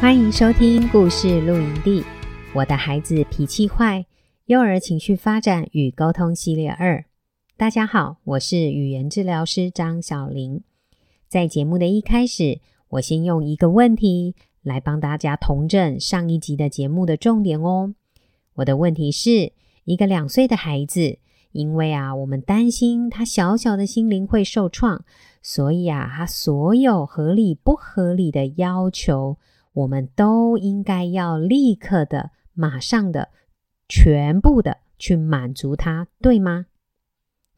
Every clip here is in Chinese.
欢迎收听故事露营地，我的孩子脾气坏，幼儿情绪发展与沟通系列二。大家好，我是语言治疗师张小玲。在节目的一开始，我先用一个问题来帮大家统整上一集的节目的重点哦。我的问题是：一个两岁的孩子，因为啊，我们担心他小小的心灵会受创，所以啊，他所有合理不合理的要求。我们都应该要立刻的、马上的、全部的去满足他，对吗？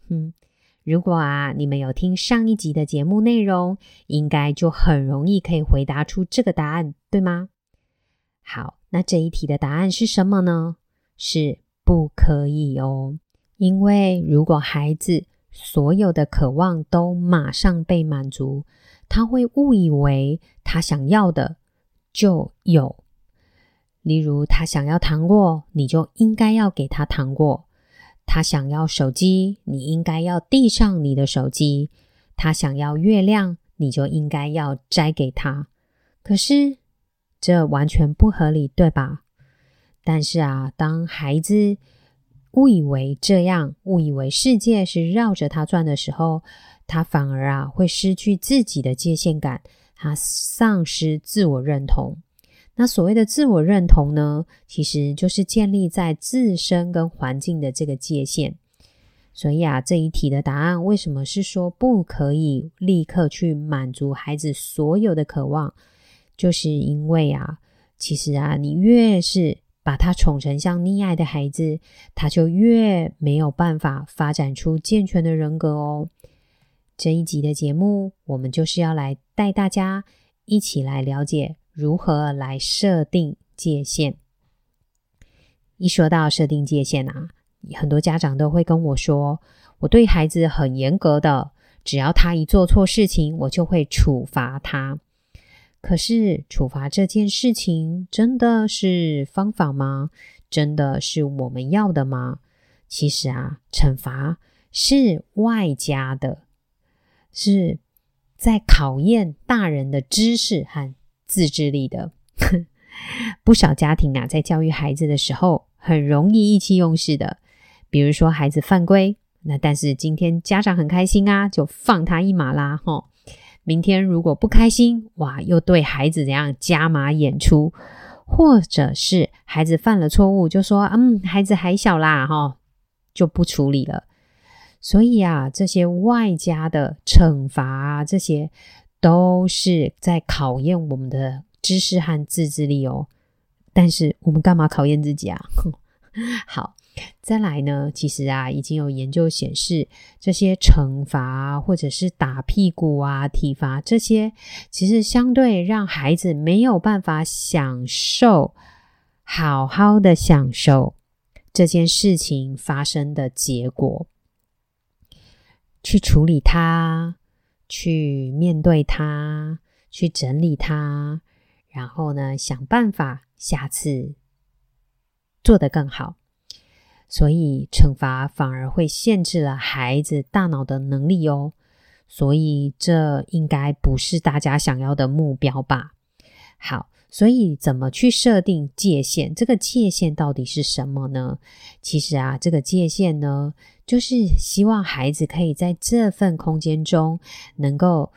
嗯，如果啊，你们有听上一集的节目内容，应该就很容易可以回答出这个答案，对吗？好，那这一题的答案是什么呢？是不可以哦，因为如果孩子所有的渴望都马上被满足，他会误以为他想要的。就有，例如他想要糖果，你就应该要给他糖果；他想要手机，你应该要递上你的手机；他想要月亮，你就应该要摘给他。可是这完全不合理，对吧？但是啊，当孩子误以为这样，误以为世界是绕着他转的时候，他反而啊会失去自己的界限感。他丧失自我认同。那所谓的自我认同呢，其实就是建立在自身跟环境的这个界限。所以啊，这一题的答案为什么是说不可以立刻去满足孩子所有的渴望？就是因为啊，其实啊，你越是把他宠成像溺爱的孩子，他就越没有办法发展出健全的人格哦。这一集的节目，我们就是要来带大家一起来了解如何来设定界限。一说到设定界限啊，很多家长都会跟我说：“我对孩子很严格的，只要他一做错事情，我就会处罚他。”可是，处罚这件事情真的是方法吗？真的是我们要的吗？其实啊，惩罚是外加的。是在考验大人的知识和自制力的。不少家庭啊，在教育孩子的时候，很容易意气用事的。比如说，孩子犯规，那但是今天家长很开心啊，就放他一马啦，哈。明天如果不开心，哇，又对孩子怎样加码演出？或者是孩子犯了错误，就说，嗯，孩子还小啦，哈，就不处理了。所以啊，这些外加的惩罚啊，这些都是在考验我们的知识和自制力哦。但是我们干嘛考验自己啊？好，再来呢，其实啊，已经有研究显示，这些惩罚或者是打屁股啊、体罚这些，其实相对让孩子没有办法享受，好好的享受这件事情发生的结果。去处理它，去面对它，去整理它，然后呢，想办法下次做得更好。所以惩罚反而会限制了孩子大脑的能力哦。所以这应该不是大家想要的目标吧？好。所以，怎么去设定界限？这个界限到底是什么呢？其实啊，这个界限呢，就是希望孩子可以在这份空间中能够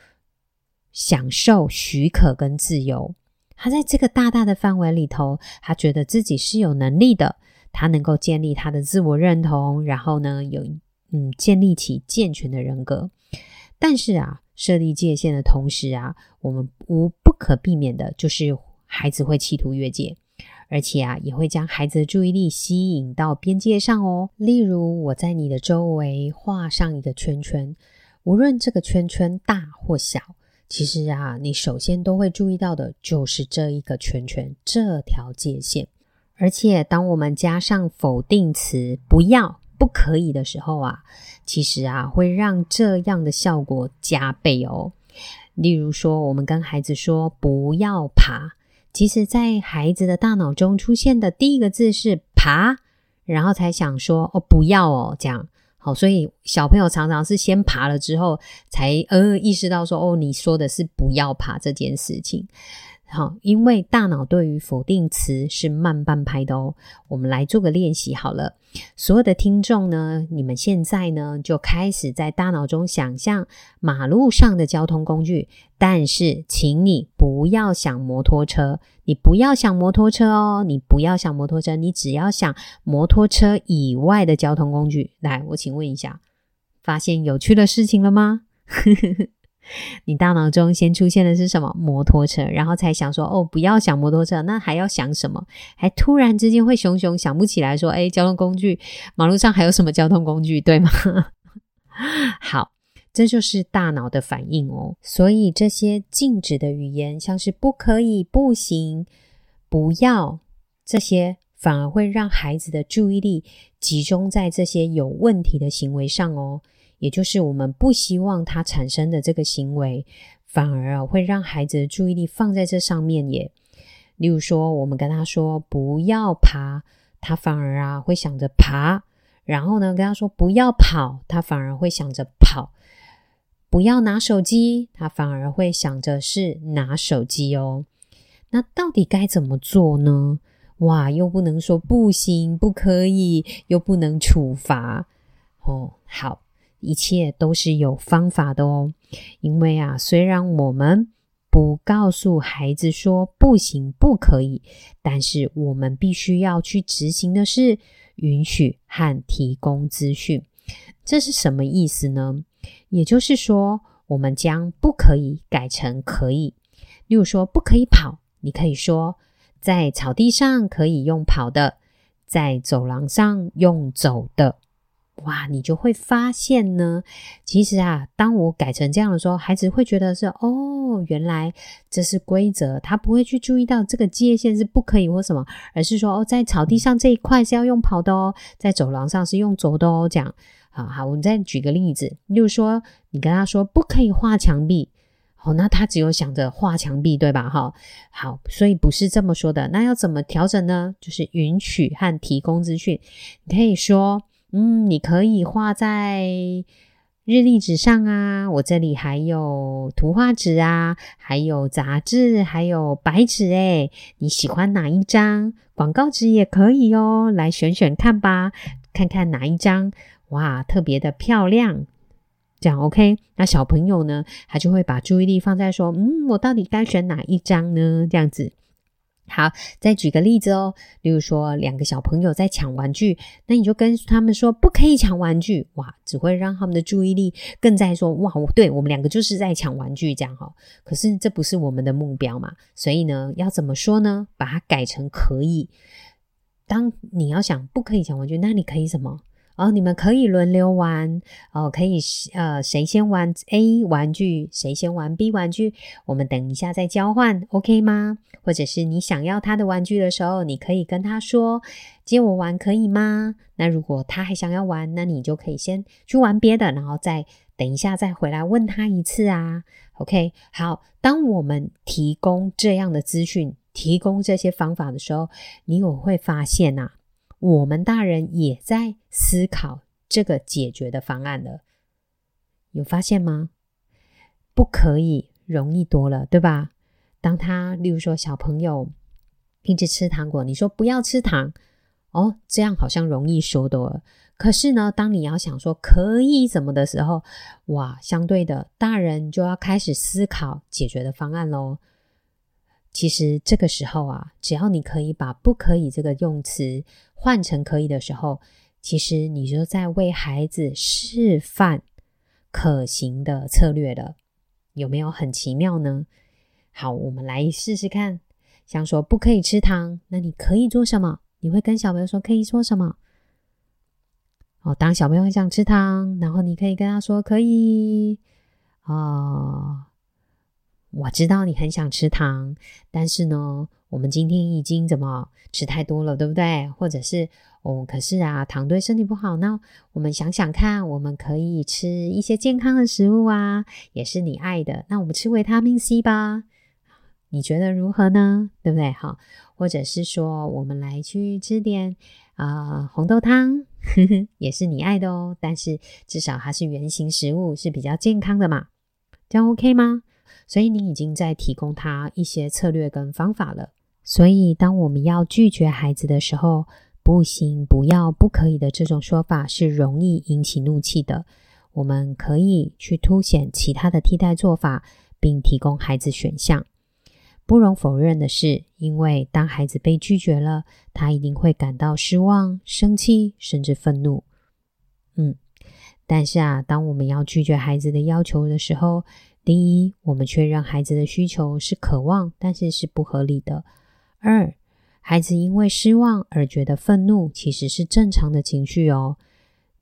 享受许可跟自由。他在这个大大的范围里头，他觉得自己是有能力的，他能够建立他的自我认同，然后呢，有嗯，建立起健全的人格。但是啊，设立界限的同时啊，我们无不可避免的就是。孩子会企图越界，而且啊，也会将孩子的注意力吸引到边界上哦。例如，我在你的周围画上一个圈圈，无论这个圈圈大或小，其实啊，你首先都会注意到的就是这一个圈圈，这条界限。而且，当我们加上否定词“不要”“不可以”的时候啊，其实啊，会让这样的效果加倍哦。例如说，我们跟孩子说“不要爬”，其实，在孩子的大脑中出现的第一个字是“爬”，然后才想说“哦，不要哦”这样。好，所以小朋友常常是先爬了之后，才呃意识到说：“哦，你说的是不要爬这件事情。”好，因为大脑对于否定词是慢半拍的哦。我们来做个练习好了。所有的听众呢，你们现在呢就开始在大脑中想象马路上的交通工具，但是请你不要想摩托车，你不要想摩托车哦，你不要想摩托车，你只要想摩托车以外的交通工具。来，我请问一下，发现有趣的事情了吗？你大脑中先出现的是什么？摩托车，然后才想说哦，不要想摩托车，那还要想什么？还突然之间会熊熊想不起来说，诶，交通工具，马路上还有什么交通工具，对吗？好，这就是大脑的反应哦。所以这些禁止的语言，像是不可以、不行、不要，这些反而会让孩子的注意力集中在这些有问题的行为上哦。也就是我们不希望他产生的这个行为，反而啊会让孩子的注意力放在这上面耶。例如说，我们跟他说不要爬，他反而啊会想着爬；然后呢，跟他说不要跑，他反而会想着跑；不要拿手机，他反而会想着是拿手机哦。那到底该怎么做呢？哇，又不能说不行，不可以，又不能处罚哦。好。一切都是有方法的哦，因为啊，虽然我们不告诉孩子说不行、不可以，但是我们必须要去执行的是允许和提供资讯。这是什么意思呢？也就是说，我们将不可以改成可以。例如说，不可以跑，你可以说在草地上可以用跑的，在走廊上用走的。哇，你就会发现呢，其实啊，当我改成这样的时候，孩子会觉得是哦，原来这是规则，他不会去注意到这个界限是不可以或什么，而是说哦，在草地上这一块是要用跑的哦，在走廊上是用走的哦，这样。好好，我们再举个例子，例如说，你跟他说不可以画墙壁，哦，那他只有想着画墙壁，对吧？哈，好，所以不是这么说的，那要怎么调整呢？就是允许和提供资讯，你可以说。嗯，你可以画在日历纸上啊。我这里还有图画纸啊，还有杂志，还有白纸诶。你喜欢哪一张？广告纸也可以哦，来选选看吧，看看哪一张哇，特别的漂亮。这样 OK？那小朋友呢，他就会把注意力放在说，嗯，我到底该选哪一张呢？这样子。好，再举个例子哦。例如说，两个小朋友在抢玩具，那你就跟他们说不可以抢玩具，哇，只会让他们的注意力更在说，哇，我对我们两个就是在抢玩具这样哈。可是这不是我们的目标嘛，所以呢，要怎么说呢？把它改成可以。当你要想不可以抢玩具，那你可以什么？哦，你们可以轮流玩哦，可以呃，谁先玩 A 玩具，谁先玩 B 玩具，我们等一下再交换，OK 吗？或者是你想要他的玩具的时候，你可以跟他说借我玩可以吗？那如果他还想要玩，那你就可以先去玩别的，然后再等一下再回来问他一次啊，OK？好，当我们提供这样的资讯，提供这些方法的时候，你有会发现啊。我们大人也在思考这个解决的方案了，有发现吗？不可以，容易多了，对吧？当他，例如说小朋友一直吃糖果，你说不要吃糖，哦，这样好像容易说多了。可是呢，当你要想说可以怎么的时候，哇，相对的，大人就要开始思考解决的方案喽。其实这个时候啊，只要你可以把“不可以”这个用词换成“可以”的时候，其实你就在为孩子示范可行的策略了。有没有很奇妙呢？好，我们来试试看。像说不可以吃糖，那你可以做什么？你会跟小朋友说可以说什么？哦，当小朋友想吃糖，然后你可以跟他说可以哦。我知道你很想吃糖，但是呢，我们今天已经怎么吃太多了，对不对？或者是哦，可是啊，糖对身体不好。那我们想想看，我们可以吃一些健康的食物啊，也是你爱的。那我们吃维他命 C 吧，你觉得如何呢？对不对？好，或者是说，我们来去吃点啊、红豆汤，也是你爱的哦。但是至少它是原型食物，是比较健康的嘛。这样 OK 吗？所以你已经在提供他一些策略跟方法了。所以当我们要拒绝孩子的时候，不行、不要、不可以的这种说法是容易引起怒气的。我们可以去凸显其他的替代做法，并提供孩子选项。不容否认的是，因为当孩子被拒绝了，他一定会感到失望、生气，甚至愤怒。嗯，但是啊，当我们要拒绝孩子的要求的时候，第一，我们确认孩子的需求是渴望，但是是不合理的。二，孩子因为失望而觉得愤怒，其实是正常的情绪哦。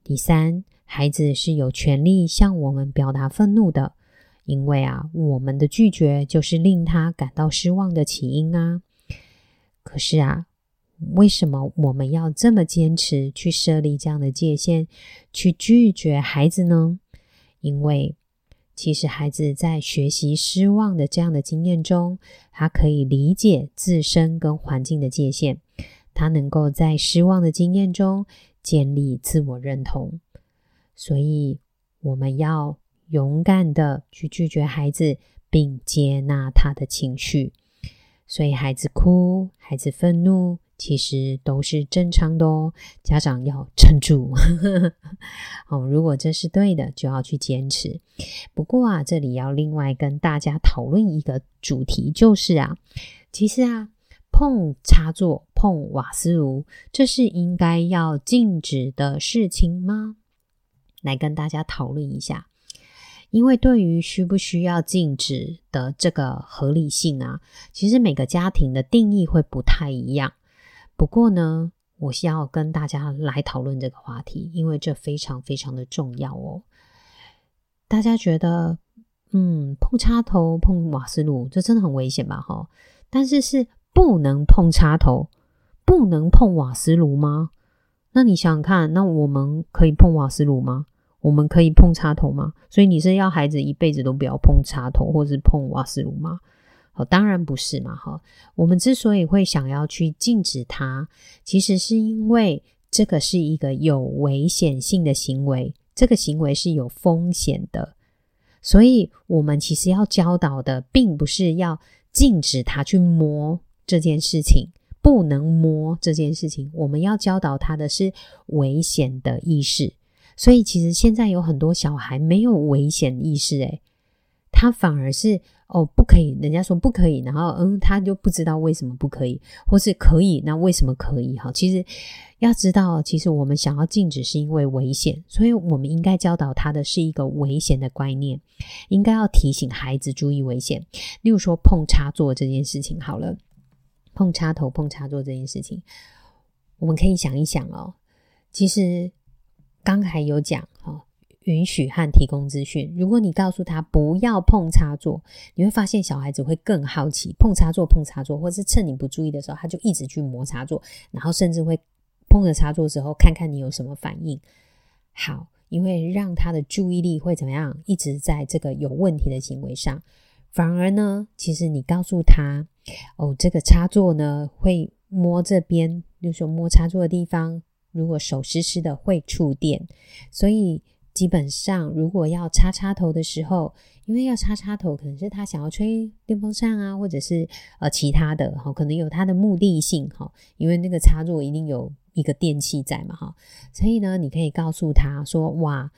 第三，孩子是有权利向我们表达愤怒的，因为啊，我们的拒绝就是令他感到失望的起因啊。可是啊，为什么我们要这么坚持去设立这样的界限，去拒绝孩子呢？因为其实，孩子在学习失望的这样的经验中，他可以理解自身跟环境的界限，他能够在失望的经验中建立自我认同。所以，我们要勇敢的去拒绝孩子，并接纳他的情绪。所以，孩子哭，孩子愤怒。其实都是正常的哦，家长要撑住。哦，如果这是对的，就要去坚持。不过啊，这里要另外跟大家讨论一个主题，就是啊，其实啊，碰插座、碰瓦斯炉，这是应该要禁止的事情吗？来跟大家讨论一下。因为对于需不需要禁止的这个合理性啊，其实每个家庭的定义会不太一样。不过呢，我需要跟大家来讨论这个话题，因为这非常非常的重要哦。大家觉得，嗯，碰插头、碰瓦斯炉，这真的很危险吧？哈，但是是不能碰插头、不能碰瓦斯炉吗？那你想想看，那我们可以碰瓦斯炉吗？我们可以碰插头吗？所以你是要孩子一辈子都不要碰插头，或是碰瓦斯炉吗？哦，当然不是嘛，哈。我们之所以会想要去禁止它，其实是因为这个是一个有危险性的行为，这个行为是有风险的。所以，我们其实要教导的，并不是要禁止他去摸这件事情，不能摸这件事情。我们要教导他的是危险的意识。所以，其实现在有很多小孩没有危险意识，诶，他反而是。哦，不可以，人家说不可以，然后嗯，他就不知道为什么不可以，或是可以，那为什么可以？哈，其实要知道，其实我们想要禁止是因为危险，所以我们应该教导他的是一个危险的观念，应该要提醒孩子注意危险。例如说碰插座这件事情，好了，碰插头、碰插座这件事情，我们可以想一想哦，其实刚才有讲。允许和提供资讯。如果你告诉他不要碰插座，你会发现小孩子会更好奇，碰插座、碰插座，或是趁你不注意的时候，他就一直去摸插座，然后甚至会碰着插座之后，看看你有什么反应。好，因为让他的注意力会怎么样，一直在这个有问题的行为上。反而呢，其实你告诉他，哦，这个插座呢会摸这边，就是说摸插座的地方，如果手湿湿的会触电，所以。基本上，如果要插插头的时候，因为要插插头，可能是他想要吹电风扇啊，或者是呃其他的哈，可能有他的目的性哈。因为那个插座一定有一个电器在嘛哈，所以呢，你可以告诉他说：哇，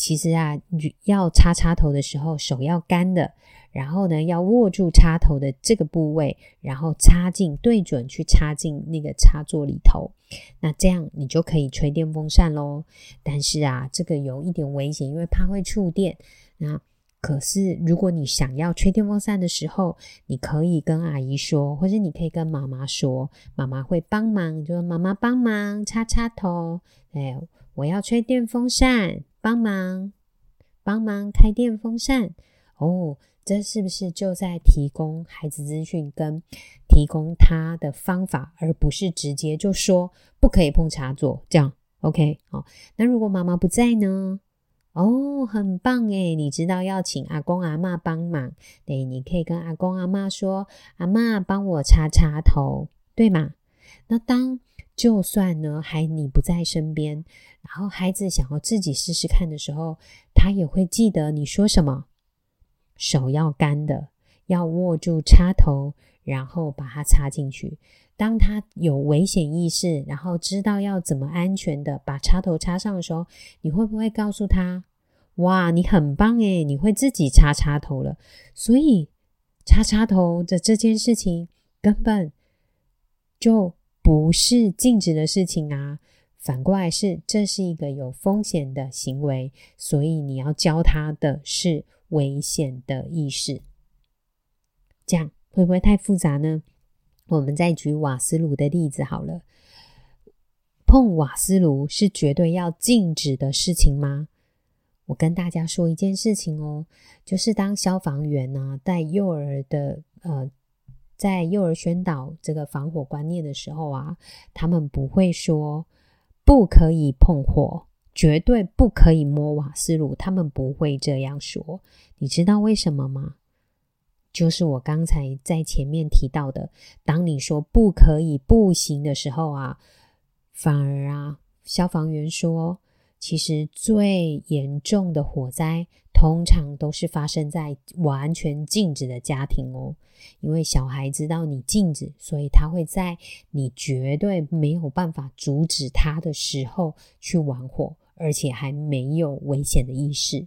其实啊，要插插头的时候，手要干的。然后呢，要握住插头的这个部位，然后插进，对准去插进那个插座里头。那这样你就可以吹电风扇喽。但是啊，这个有一点危险，因为怕会触电。那可是，如果你想要吹电风扇的时候，你可以跟阿姨说，或者你可以跟妈妈说，妈妈会帮忙，就说妈妈帮忙插插头。哎，我要吹电风扇，帮忙帮忙开电风扇。哦，这是不是就在提供孩子资讯跟提供他的方法，而不是直接就说不可以碰插座这样？OK，好，那如果妈妈不在呢？哦，很棒诶，你知道要请阿公阿妈帮忙，对，你可以跟阿公阿妈说：“阿妈，帮我插插头，对吗？”那当就算呢，还你不在身边，然后孩子想要自己试试看的时候，他也会记得你说什么，手要干的，要握住插头，然后把它插进去。当他有危险意识，然后知道要怎么安全的把插头插上的时候，你会不会告诉他：“哇，你很棒诶，你会自己插插头了。”所以插插头的这件事情根本就不是禁止的事情啊，反过来是这是一个有风险的行为，所以你要教他的是危险的意识。这样会不会太复杂呢？我们再举瓦斯炉的例子好了，碰瓦斯炉是绝对要禁止的事情吗？我跟大家说一件事情哦，就是当消防员呢、啊、在幼儿的呃在幼儿宣导这个防火观念的时候啊，他们不会说不可以碰火，绝对不可以摸瓦斯炉，他们不会这样说。你知道为什么吗？就是我刚才在前面提到的，当你说不可以、不行的时候啊，反而啊，消防员说，其实最严重的火灾通常都是发生在完全禁止的家庭哦，因为小孩知道你禁止，所以他会在你绝对没有办法阻止他的时候去玩火，而且还没有危险的意识。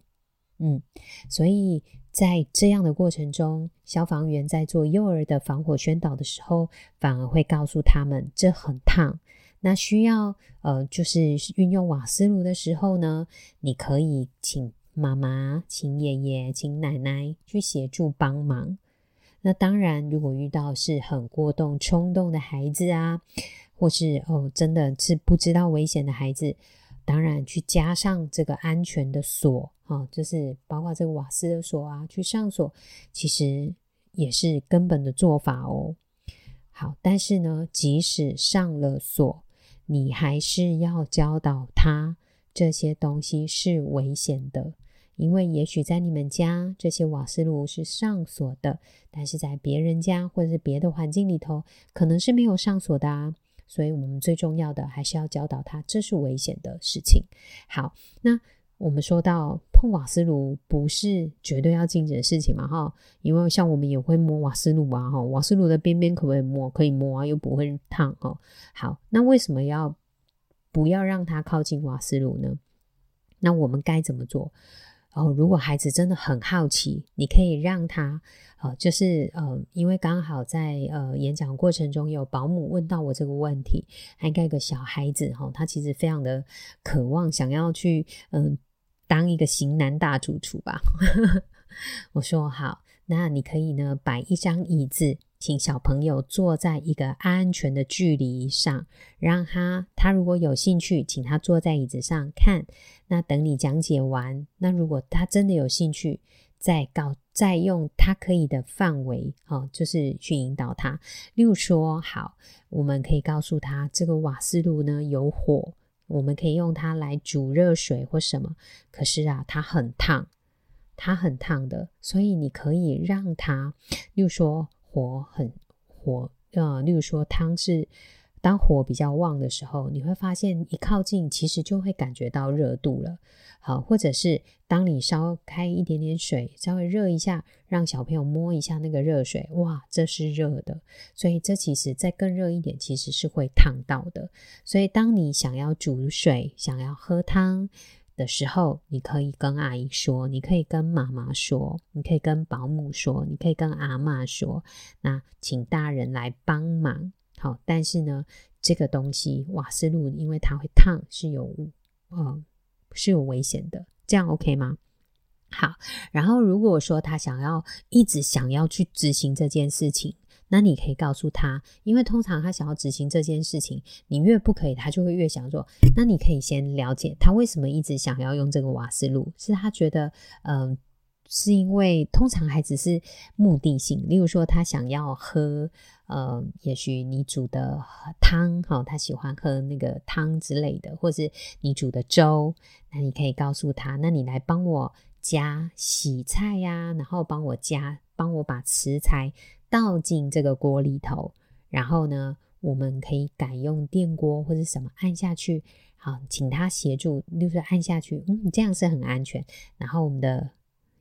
嗯，所以。在这样的过程中，消防员在做幼儿的防火宣导的时候，反而会告诉他们这很烫，那需要呃，就是运用瓦斯炉的时候呢，你可以请妈妈、请爷爷、请奶奶去协助帮忙。那当然，如果遇到是很过动、冲动的孩子啊，或是哦，真的是不知道危险的孩子。当然，去加上这个安全的锁，哈，就是包括这个瓦斯的锁啊，去上锁，其实也是根本的做法哦。好，但是呢，即使上了锁，你还是要教导他这些东西是危险的，因为也许在你们家这些瓦斯炉是上锁的，但是在别人家或者是别的环境里头，可能是没有上锁的啊。所以我们最重要的还是要教导他，这是危险的事情。好，那我们说到碰瓦斯炉不是绝对要禁止的事情嘛？哈，因为像我们也会摸瓦斯炉啊，哈，瓦斯炉的边边可不可以摸？可以摸啊，又不会烫哦。好，那为什么要不要让他靠近瓦斯炉呢？那我们该怎么做？哦，如果孩子真的很好奇，你可以让他，呃，就是呃，因为刚好在呃演讲过程中有保姆问到我这个问题，还应该个小孩子哈，他其实非常的渴望想要去嗯、当一个型男大主厨吧。我说好，那你可以呢摆一张椅子。请小朋友坐在一个安全的距离上，让他他如果有兴趣，请他坐在椅子上看。那等你讲解完，那如果他真的有兴趣，再告再用他可以的范围，哦，就是去引导他。例如说，好，我们可以告诉他，这个瓦斯炉呢有火，我们可以用它来煮热水或什么。可是啊，它很烫，它很烫的，所以你可以让他，例如说。火很火，呃，例如说汤是当火比较旺的时候，你会发现一靠近，其实就会感觉到热度了。好，或者是当你烧开一点点水，稍微热一下，让小朋友摸一下那个热水，哇，这是热的。所以这其实再更热一点，其实是会烫到的。所以当你想要煮水，想要喝汤。的时候，你可以跟阿姨说，你可以跟妈妈说，你可以跟保姆说，你可以跟阿嬷说，那请大人来帮忙。好，但是呢，这个东西瓦斯炉因为它会烫，是有呃是有危险的，这样 OK 吗？好，然后如果说他想要一直想要去执行这件事情。那你可以告诉他，因为通常他想要执行这件事情，你越不可以，他就会越想做。那你可以先了解他为什么一直想要用这个瓦斯炉，是他觉得，嗯、是因为通常孩子是目的性，例如说他想要喝，呃，也许你煮的汤，哈、他喜欢喝那个汤之类的，或是你煮的粥，那你可以告诉他，那你来帮我加洗菜呀、然后帮我加，帮我把食材倒进这个锅里头，然后呢，我们可以改用电锅或者什么按下去。好，请他协助，就是按下去，嗯，这样是很安全。然后我们的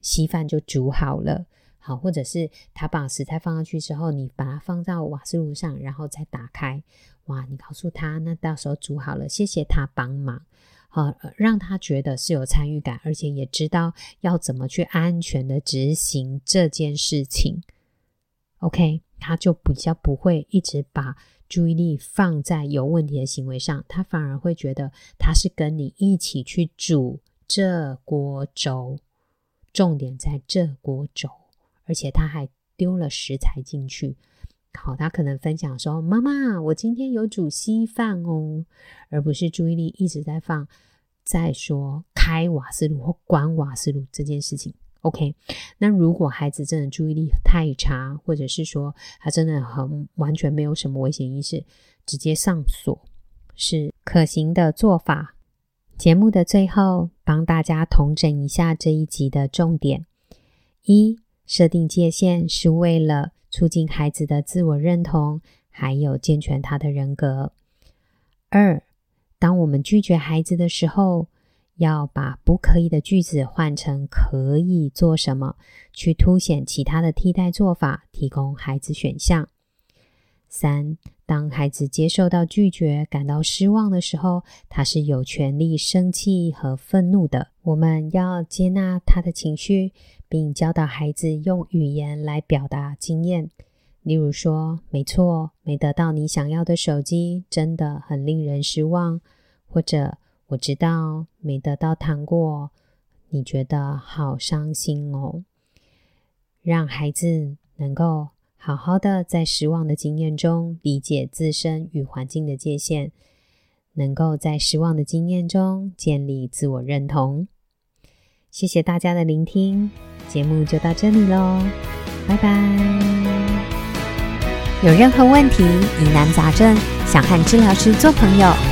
稀饭就煮好了，好，或者是他把食材放上去之后，你把它放到瓦斯炉上，然后再打开，哇，你告诉他，那到时候煮好了，谢谢他帮忙，好，让他觉得是有参与感，而且也知道要怎么去安全的执行这件事情。OK，他就比较不会一直把。注意力放在有问题的行为上，他反而会觉得他是跟你一起去煮这锅粥，重点在这锅粥，而且他还丢了食材进去。好，他可能分享说：“妈妈，我今天有煮稀饭哦。”而不是注意力一直在放在说开瓦斯炉或关瓦斯炉这件事情。OK，那如果孩子真的注意力太差，或者是说他真的很完全没有什么危险意识，直接上锁是可行的做法。节目的最后，帮大家统整一下这一集的重点：一、设定界限是为了促进孩子的自我认同，还有健全他的人格；二、当我们拒绝孩子的时候，要把不可以的句子换成可以做什么，去凸显其他的替代做法，提供孩子选项。三，当孩子接受到拒绝，感到失望的时候，他是有权利生气和愤怒的。我们要接纳他的情绪，并教导孩子用语言来表达经验。例如说：“没错，没得到你想要的手机，真的很令人失望。”或者，我知道没得到糖果，你觉得好伤心哦。让孩子能够好好的在失望的经验中理解自身与环境的界限，能够在失望的经验中建立自我认同。谢谢大家的聆听，节目就到这里喽，拜拜。有任何问题、疑难杂症，想和治疗师做朋友。